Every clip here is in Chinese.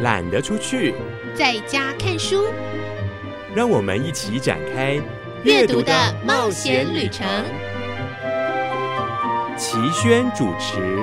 懒得出去，在家看书。让我们一起展开阅读的冒险旅程。齐轩主持。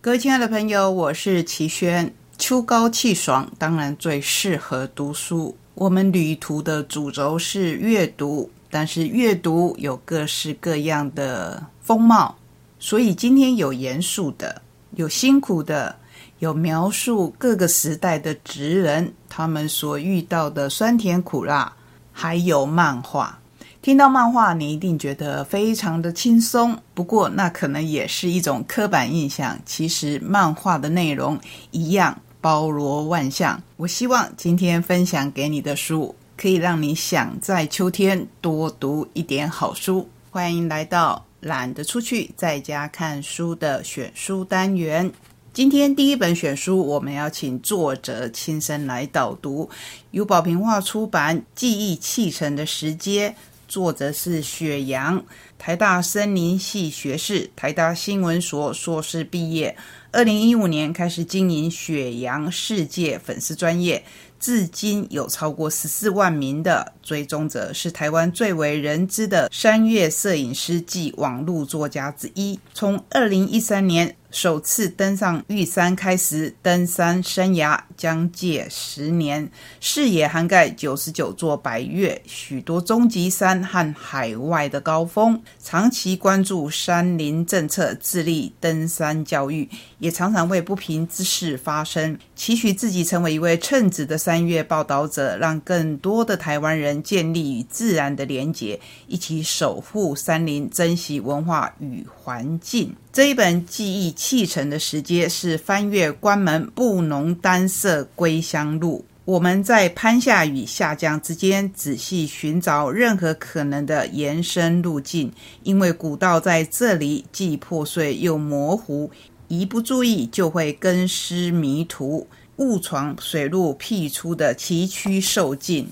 各位亲爱的朋友，我是齐轩。秋高气爽，当然最适合读书。我们旅途的主轴是阅读，但是阅读有各式各样的风貌，所以今天有严肃的，有辛苦的，有描述各个时代的职人他们所遇到的酸甜苦辣，还有漫画。听到漫画，你一定觉得非常的轻松。不过，那可能也是一种刻板印象。其实，漫画的内容一样包罗万象。我希望今天分享给你的书，可以让你想在秋天多读一点好书。欢迎来到懒得出去，在家看书的选书单元。今天第一本选书，我们要请作者亲身来导读，由宝平画出版《记忆砌成的时间》。作者是雪阳，台大森林系学士，台大新闻所硕士毕业。二零一五年开始经营雪阳世界粉丝专业，至今有超过十四万名的追踪者，是台湾最为人知的山岳摄影师及网络作家之一。从二零一三年。首次登上玉山，开始登山生涯将届十年，视野涵盖九十九座百岳，许多终极山和海外的高峰。长期关注山林政策，致力登山教育，也常常为不平之事发声，期许自己成为一位称职的三月报道者，让更多的台湾人建立与自然的连结，一起守护山林，珍惜文化与环境。这一本记忆砌成的时间是翻越关门布农单色归乡路。我们在攀下与下降之间仔细寻找任何可能的延伸路径，因为古道在这里既破碎又模糊，一不注意就会更失迷途，误闯水路辟出的崎岖受尽。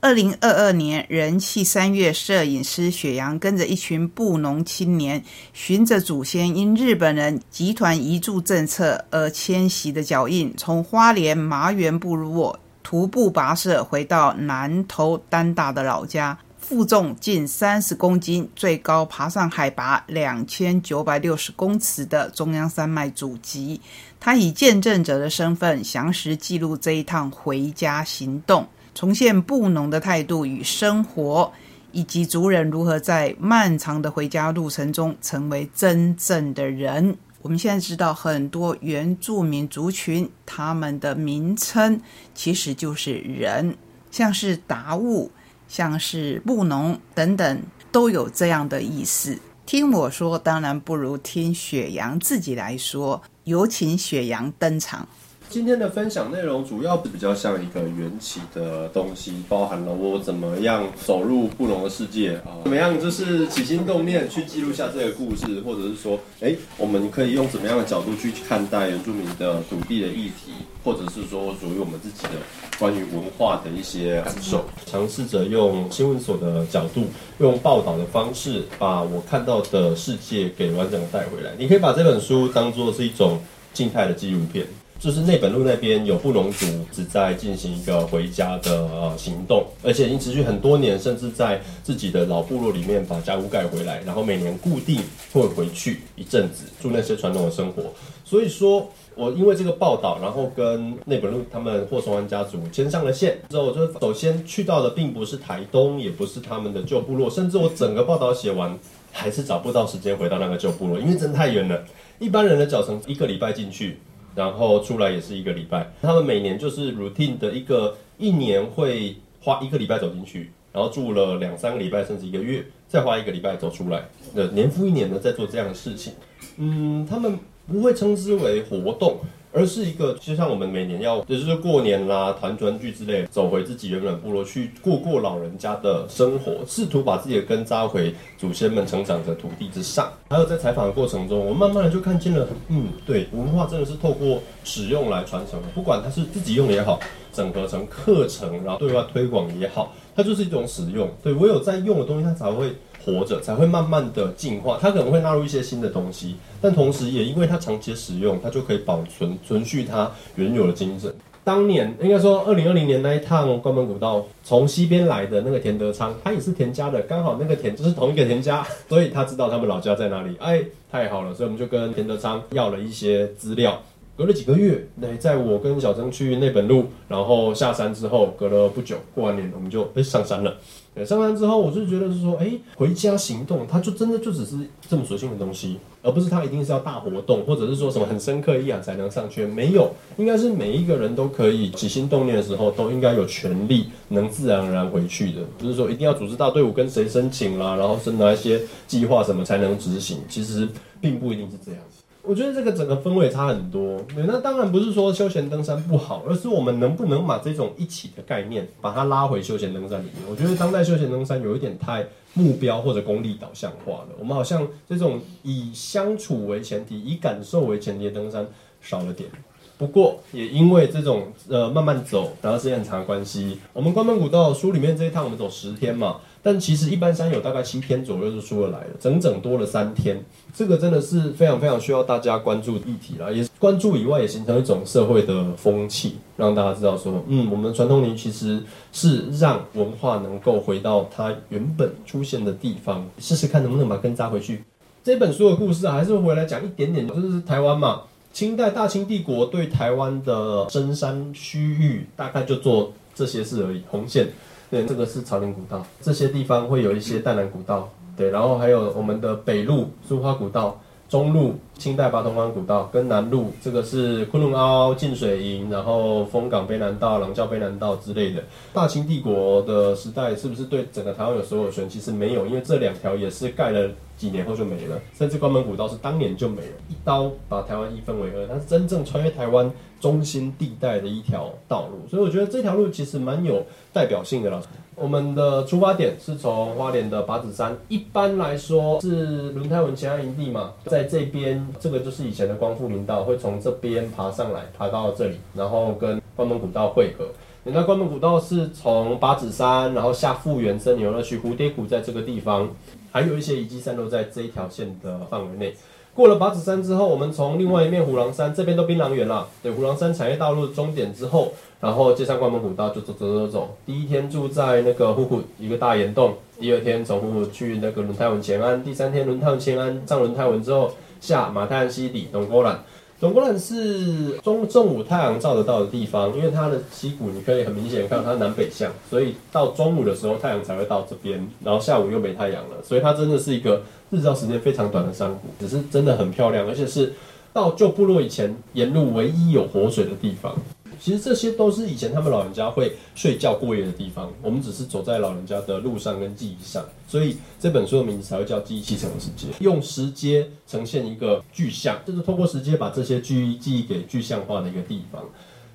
二零二二年，人气三月摄影师雪阳跟着一群布农青年，循着祖先因日本人集团移住政策而迁徙的脚印，从花莲麻园部落徒步跋涉回到南投丹大的老家，负重近三十公斤，最高爬上海拔两千九百六十公尺的中央山脉主脊。他以见证者的身份，详实记录这一趟回家行动。重现布农的态度与生活，以及族人如何在漫长的回家路程中成为真正的人。我们现在知道很多原住民族群，他们的名称其实就是人，像是达悟，像是布农等等，都有这样的意思。听我说，当然不如听雪阳自己来说。有请雪阳登场。今天的分享内容主要比较像一个缘起的东西，包含了我怎么样走入布农的世界啊，怎么样就是起心动念去记录下这个故事，或者是说，哎，我们可以用怎么样的角度去看待原住民的土地的议题，或者是说属于我们自己的关于文化的一些感受，尝试着用新闻所的角度，用报道的方式，把我看到的世界给完整的带回来。你可以把这本书当做是一种静态的纪录片。就是内本路那边有布农族只在进行一个回家的呃行动，而且已经持续很多年，甚至在自己的老部落里面把家屋盖回来，然后每年固定会回去一阵子，住那些传统的生活。所以说我因为这个报道，然后跟内本路他们霍松安家族牵上了线之后，我就首先去到的并不是台东，也不是他们的旧部落，甚至我整个报道写完，还是找不到时间回到那个旧部落，因为真太远了。一般人的脚程一个礼拜进去。然后出来也是一个礼拜，他们每年就是 routine 的一个，一年会花一个礼拜走进去，然后住了两三个礼拜甚至一个月，再花一个礼拜走出来，呃，年复一年的在做这样的事情。嗯，他们不会称之为活动。而是一个，就像我们每年要，也就是过年啦、团团聚之类，走回自己原本部落去过过老人家的生活，试图把自己的根扎回祖先们成长的土地之上。还有在采访的过程中，我慢慢的就看见了，嗯，对，文化真的是透过使用来传承，不管它是自己用也好，整合成课程，然后对外推广也好，它就是一种使用。对，我有在用的东西，它才会。活着，才会慢慢的进化。它可能会纳入一些新的东西，但同时也因为它长期使用，它就可以保存存续它原有的精神。当年应该说，二零二零年那一趟关门古道从西边来的那个田德昌，他也是田家的，刚好那个田就是同一个田家，所以他知道他们老家在哪里。哎，太好了，所以我们就跟田德昌要了一些资料。隔了几个月，对，在我跟小曾去内本路，然后下山之后，隔了不久，过完年我们就哎上山了。对，上山之后，我就觉得是说，哎，回家行动，它就真的就只是这么随性的东西，而不是它一定是要大活动，或者是说什么很深刻意啊才能上去。没有，应该是每一个人都可以起心动念的时候，都应该有权利能自然而然回去的，不是说一定要组织大队伍跟谁申请啦，然后是哪一些计划什么才能执行，其实并不一定是这样。我觉得这个整个氛围差很多。那当然不是说休闲登山不好，而是我们能不能把这种一起的概念，把它拉回休闲登山里面。我觉得当代休闲登山有一点太目标或者功利导向化了。我们好像这种以相处为前提、以感受为前提的登山少了点。不过也因为这种呃慢慢走，然后时间很长的关系，我们关门古道书里面这一趟我们走十天嘛。但其实一般山友大概七天左右就出得来了，整整多了三天，这个真的是非常非常需要大家关注议题啦。也关注以外，也形成一种社会的风气，让大家知道说，嗯，我们传统林其实是让文化能够回到它原本出现的地方，试试看能不能把根扎回去。这本书的故事啊，还是回来讲一点点，就是台湾嘛，清代大清帝国对台湾的深山区域，大概就做这些事而已，红线。对，这个是草林古道，这些地方会有一些淡蓝古道，对，然后还有我们的北路苏花古道，中路清代八通关古道，跟南路这个是昆仑凹进水营，然后风港卑南道、廊教卑南道之类的。大清帝国的时代是不是对整个台湾有所有权？其实没有，因为这两条也是盖了几年后就没了，甚至关门古道是当年就没了，一刀把台湾一分为二，它是真正穿越台湾。中心地带的一条道路，所以我觉得这条路其实蛮有代表性的了。我们的出发点是从花莲的八子山，一般来说是轮胎文前安营地嘛，在这边这个就是以前的光复明道，会从这边爬上来，爬到这里，然后跟关门古道汇合。那关门古道是从八子山，然后下富源森林游乐区，蝴蝶谷在这个地方，还有一些遗迹散落在这一条线的范围内。过了八子山之后，我们从另外一面虎狼山这边都槟榔园了。对，虎狼山产业道路终点之后，然后接上关门虎道就走走走走。第一天住在那个虎虎一个大岩洞，第二天从虎虎去那个轮胎文前安，第三天轮胎文前安上轮胎文之后下马太安溪底东沟兰。总共是中中午太阳照得到的地方，因为它的溪谷你可以很明显看到它南北向，所以到中午的时候太阳才会到这边，然后下午又没太阳了，所以它真的是一个日照时间非常短的山谷，只是真的很漂亮，而且是到旧部落以前沿路唯一有活水的地方。其实这些都是以前他们老人家会睡觉过夜的地方，我们只是走在老人家的路上跟记忆上，所以这本书的名字才会叫《记忆砌成的世界》，用石阶呈现一个具象，就是通过石阶把这些记忆记忆给具象化的一个地方。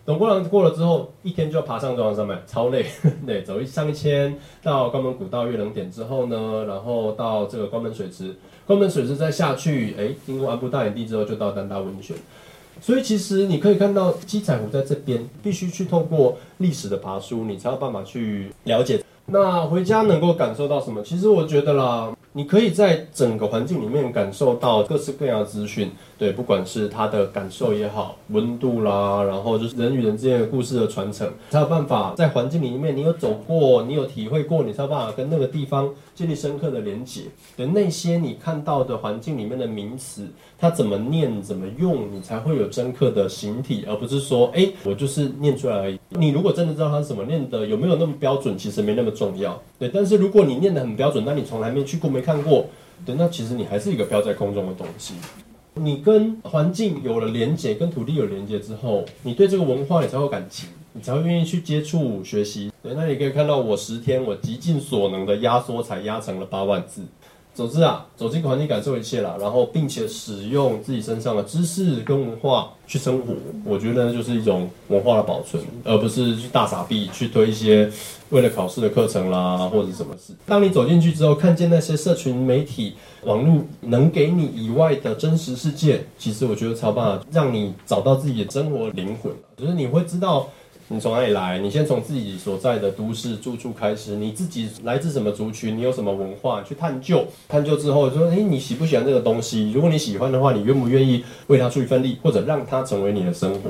等过了过了之后，一天就要爬上中央山脉，超累，对，走一上一千到关门古道月冷点之后呢，然后到这个关门水池，关门水池再下去，哎，经过安布大岩地之后，就到丹大温泉。所以其实你可以看到七彩湖在这边，必须去透过历史的爬书，你才有办法去了解。那回家能够感受到什么？其实我觉得啦。你可以在整个环境里面感受到各式各样的资讯，对，不管是他的感受也好，温度啦，然后就是人与人之间的故事的传承，才有办法在环境里面，你有走过，你有体会过，你才有办法跟那个地方建立深刻的连结。的那些你看到的环境里面的名词，它怎么念，怎么用，你才会有深刻的形体，而不是说，哎，我就是念出来而已。你如果真的知道它是怎么念的，有没有那么标准，其实没那么重要。对，但是如果你念得很标准，那你从来没去过没。看过，对，那其实你还是一个飘在空中的东西。你跟环境有了连接，跟土地有连接之后，你对这个文化你才有感情，你才会愿意去接触学习。对，那你可以看到我十天，我极尽所能的压缩，才压成了八万字。总之啊，走进环境感受一切啦，然后并且使用自己身上的知识跟文化去生活，我觉得就是一种文化的保存，而不是去大傻逼去推一些为了考试的课程啦，或者什么事。当你走进去之后，看见那些社群媒体、网络能给你以外的真实世界，其实我觉得超棒，让你找到自己的生活灵魂就是你会知道。你从哪里来？你先从自己所在的都市住处开始，你自己来自什么族群？你有什么文化？去探究，探究之后说，诶，你喜不喜欢这个东西？如果你喜欢的话，你愿不愿意为它出一份力，或者让它成为你的生活？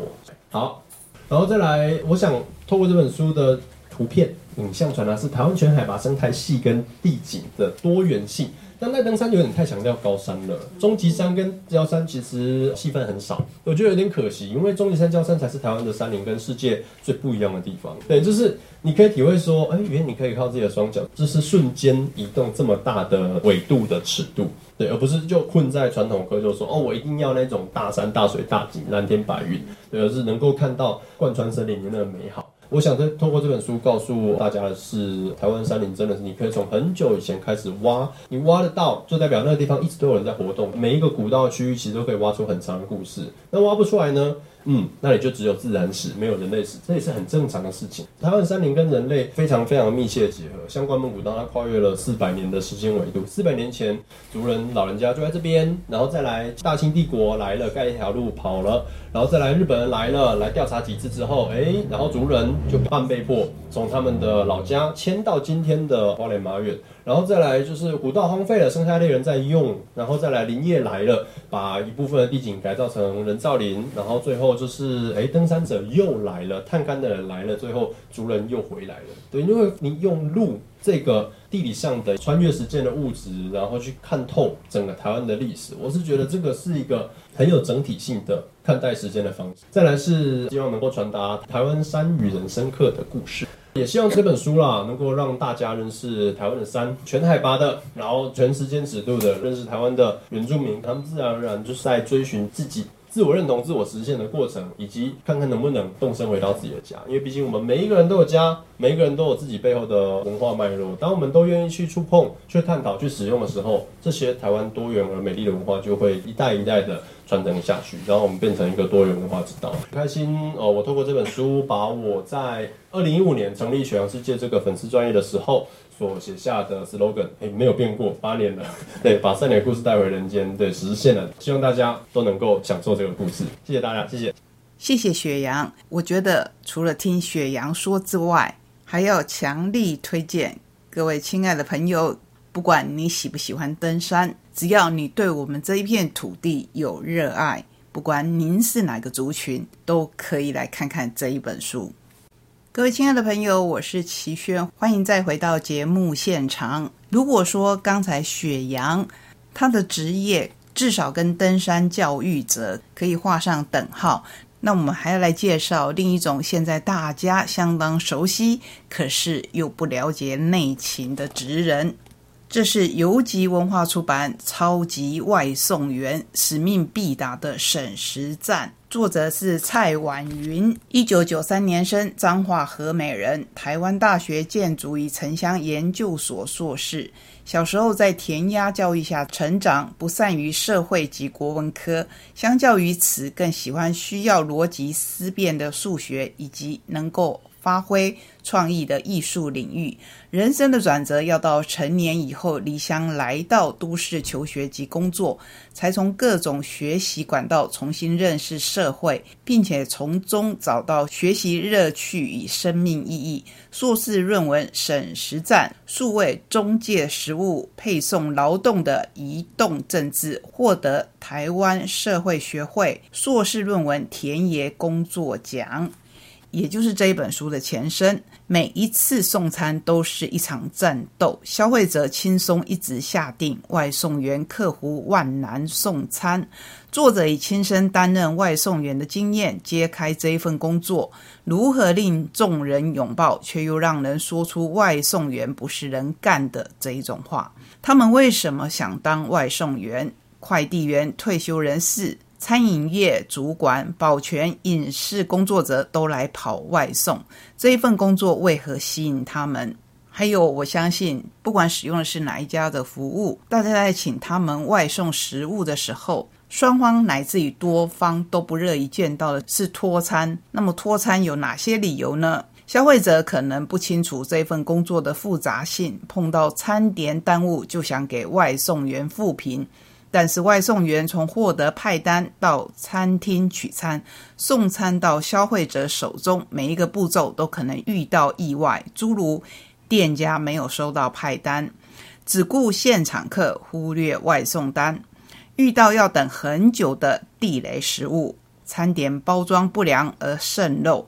好，然后再来，我想透过这本书的图片、影像传达，是台湾全海拔生态系跟地景的多元性。但奈登山有点太强调高山了，终极山跟焦山其实戏份很少，我觉得有点可惜，因为终极山、焦山才是台湾的山林跟世界最不一样的地方。对，就是你可以体会说，哎，原来你可以靠自己的双脚，这是瞬间移动这么大的纬度的尺度，对，而不是就困在传统科，就说哦，我一定要那种大山、大水、大景、蓝天白云，对，而是能够看到贯穿森林里面的美好。我想在通过这本书告诉大家的是，台湾山林真的是你可以从很久以前开始挖，你挖得到，就代表那个地方一直都有人在活动。每一个古道区域其实都可以挖出很长的故事。那挖不出来呢？嗯，那里就只有自然史，没有人类史，这也是很正常的事情。台湾山林跟人类非常非常密切的结合，相关蒙古道它跨越了四百年的时间维度。四百年前，族人老人家就在这边，然后再来大清帝国来了，盖一条路跑了，然后再来日本人来了，来调查几次之后，哎，然后族人就半被迫从他们的老家迁到今天的花莲马远。然后再来就是古道荒废了，剩下猎人在用，然后再来林业来了，把一部分的地景改造成人造林，然后最后就是哎登山者又来了，探勘的人来了，最后族人又回来了。对，因为你用路这个地理上的穿越时间的物质，然后去看透整个台湾的历史，我是觉得这个是一个很有整体性的看待时间的方式。再来是希望能够传达台湾山与人深刻的故事。也希望这本书啦，能够让大家认识台湾的山，全海拔的，然后全时间尺度的，认识台湾的原住民，他们自然而然就是在追寻自己自我认同、自我实现的过程，以及看看能不能动身回到自己的家。因为毕竟我们每一个人都有家，每一个人都有自己背后的文化脉络。当我们都愿意去触碰、去探讨、去使用的时候，这些台湾多元而美丽的文化就会一代一代的。传承下去，然后我们变成一个多元文化之道。很开心哦！我透过这本书，把我在二零一五年成立雪阳世界这个粉丝专业的时候所写下的 slogan，哎，没有变过，八年了。对，把三年的故事带回人间，对，实现了。希望大家都能够享受这个故事。谢谢大家，谢谢，谢谢雪阳。我觉得除了听雪阳说之外，还要强力推荐各位亲爱的朋友，不管你喜不喜欢登山。只要你对我们这一片土地有热爱，不管您是哪个族群，都可以来看看这一本书。各位亲爱的朋友，我是齐轩，欢迎再回到节目现场。如果说刚才雪阳他的职业至少跟登山教育者可以画上等号，那我们还要来介绍另一种现在大家相当熟悉，可是又不了解内情的职人。这是游集文化出版《超级外送员：使命必达的沈时赞》，作者是蔡婉云，一九九三年生，彰化和美人，台湾大学建筑与城乡研究所硕士。小时候在填鸭教育下成长，不善于社会及国文科，相较于此，更喜欢需要逻辑思辨的数学，以及能够。发挥创意的艺术领域，人生的转折要到成年以后，离乡来到都市求学及工作，才从各种学习管道重新认识社会，并且从中找到学习乐趣与生命意义。硕士论文《省实战：数位中介实务配送劳动的移动政治》，获得台湾社会学会硕士论文田野工作奖。也就是这一本书的前身。每一次送餐都是一场战斗，消费者轻松一直下定，外送员客户万难送餐。作者以亲身担任外送员的经验，揭开这一份工作如何令众人拥抱，却又让人说出外送员不是人干的这一种话。他们为什么想当外送员、快递员、退休人士？餐饮业主管、保全、影视工作者都来跑外送，这一份工作为何吸引他们？还有，我相信，不管使用的是哪一家的服务，大家在请他们外送食物的时候，双方乃至于多方都不乐意见到的是拖餐。那么，拖餐有哪些理由呢？消费者可能不清楚这份工作的复杂性，碰到餐点耽误就想给外送员复评。但是外送员从获得派单到餐厅取餐、送餐到消费者手中，每一个步骤都可能遇到意外，诸如店家没有收到派单、只顾现场客忽略外送单、遇到要等很久的地雷食物、餐点包装不良而渗漏、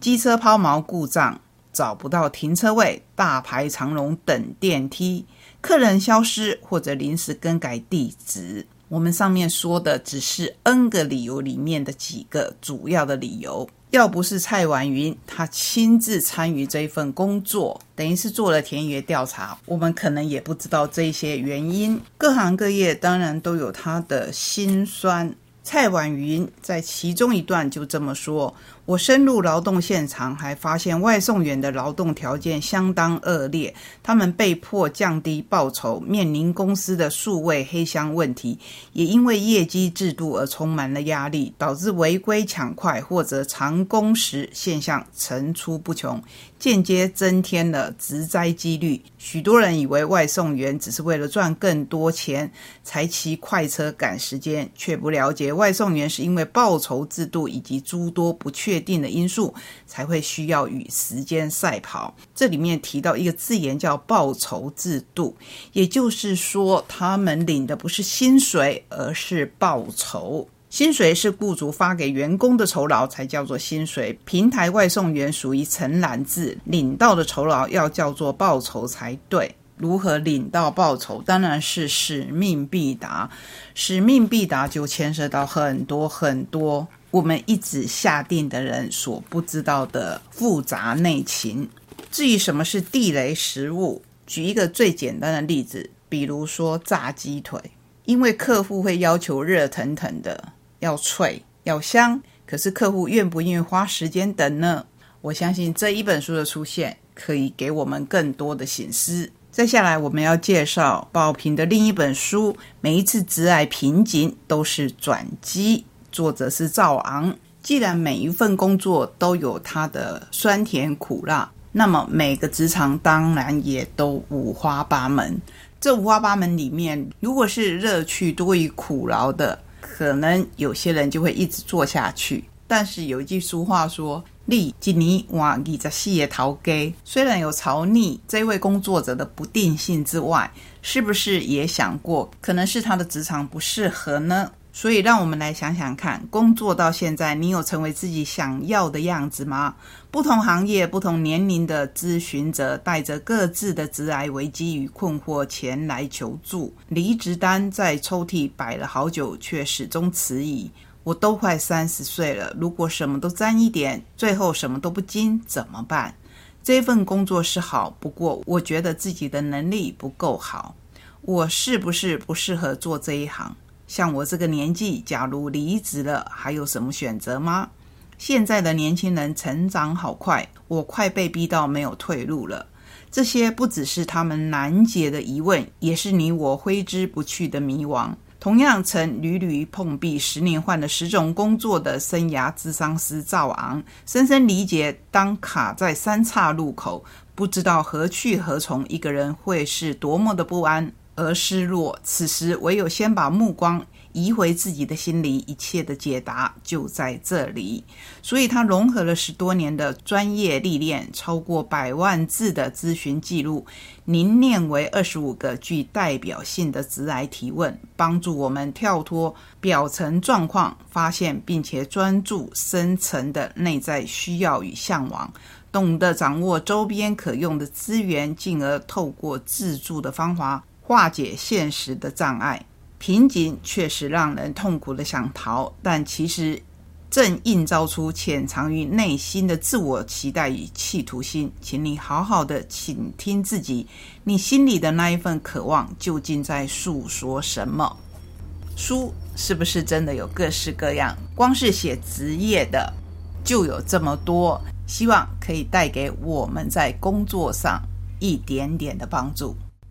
机车抛锚故障、找不到停车位、大排长龙等电梯。客人消失或者临时更改地址，我们上面说的只是 N 个理由里面的几个主要的理由。要不是蔡婉云他亲自参与这份工作，等于是做了田野调查，我们可能也不知道这些原因。各行各业当然都有他的辛酸。蔡婉云在其中一段就这么说。我深入劳动现场，还发现外送员的劳动条件相当恶劣，他们被迫降低报酬，面临公司的数位黑箱问题，也因为业绩制度而充满了压力，导致违规抢快或者长工时现象层出不穷，间接增添了职灾几率。许多人以为外送员只是为了赚更多钱才骑快车赶时间，却不了解外送员是因为报酬制度以及诸多不确。确定的因素才会需要与时间赛跑。这里面提到一个字眼叫报酬制度，也就是说，他们领的不是薪水，而是报酬。薪水是雇主发给员工的酬劳，才叫做薪水。平台外送员属于承揽制，领到的酬劳要叫做报酬才对。如何领到报酬？当然是使命必达。使命必达就牵涉到很多很多。我们一直下定的人所不知道的复杂内情。至于什么是地雷食物，举一个最简单的例子，比如说炸鸡腿，因为客户会要求热腾腾的，要脆要香，可是客户愿不愿意花时间等呢？我相信这一本书的出现，可以给我们更多的醒思。接下来我们要介绍宝平的另一本书，每一次直癌瓶颈都是转机。作者是赵昂。既然每一份工作都有它的酸甜苦辣，那么每个职场当然也都五花八门。这五花八门里面，如果是乐趣多于苦劳的，可能有些人就会一直做下去。但是有一句俗话说：“利吉尼瓦你在细叶陶给。”虽然有曹逆这位工作者的不定性之外，是不是也想过，可能是他的职场不适合呢？所以，让我们来想想看，工作到现在，你有成为自己想要的样子吗？不同行业、不同年龄的咨询者，带着各自的职癌危机与困惑前来求助。离职单在抽屉摆了好久，却始终迟疑。我都快三十岁了，如果什么都沾一点，最后什么都不精，怎么办？这份工作是好，不过我觉得自己的能力不够好。我是不是不适合做这一行？像我这个年纪，假如离职了，还有什么选择吗？现在的年轻人成长好快，我快被逼到没有退路了。这些不只是他们难解的疑问，也是你我挥之不去的迷惘。同样曾屡屡碰壁，十年换了十种工作的生涯智商师赵昂，深深理解：当卡在三岔路口，不知道何去何从，一个人会是多么的不安。而失落，此时唯有先把目光移回自己的心里，一切的解答就在这里。所以，他融合了十多年的专业历练，超过百万字的咨询记录，凝练为二十五个具代表性的直癌提问，帮助我们跳脱表层状况，发现并且专注深层的内在需要与向往，懂得掌握周边可用的资源，进而透过自助的方法。化解现实的障碍，瓶颈确实让人痛苦的想逃，但其实正映照出潜藏于内心的自我期待与企图心。请你好好的倾听自己，你心里的那一份渴望究竟在诉说什么？书是不是真的有各式各样？光是写职业的就有这么多，希望可以带给我们在工作上一点点的帮助。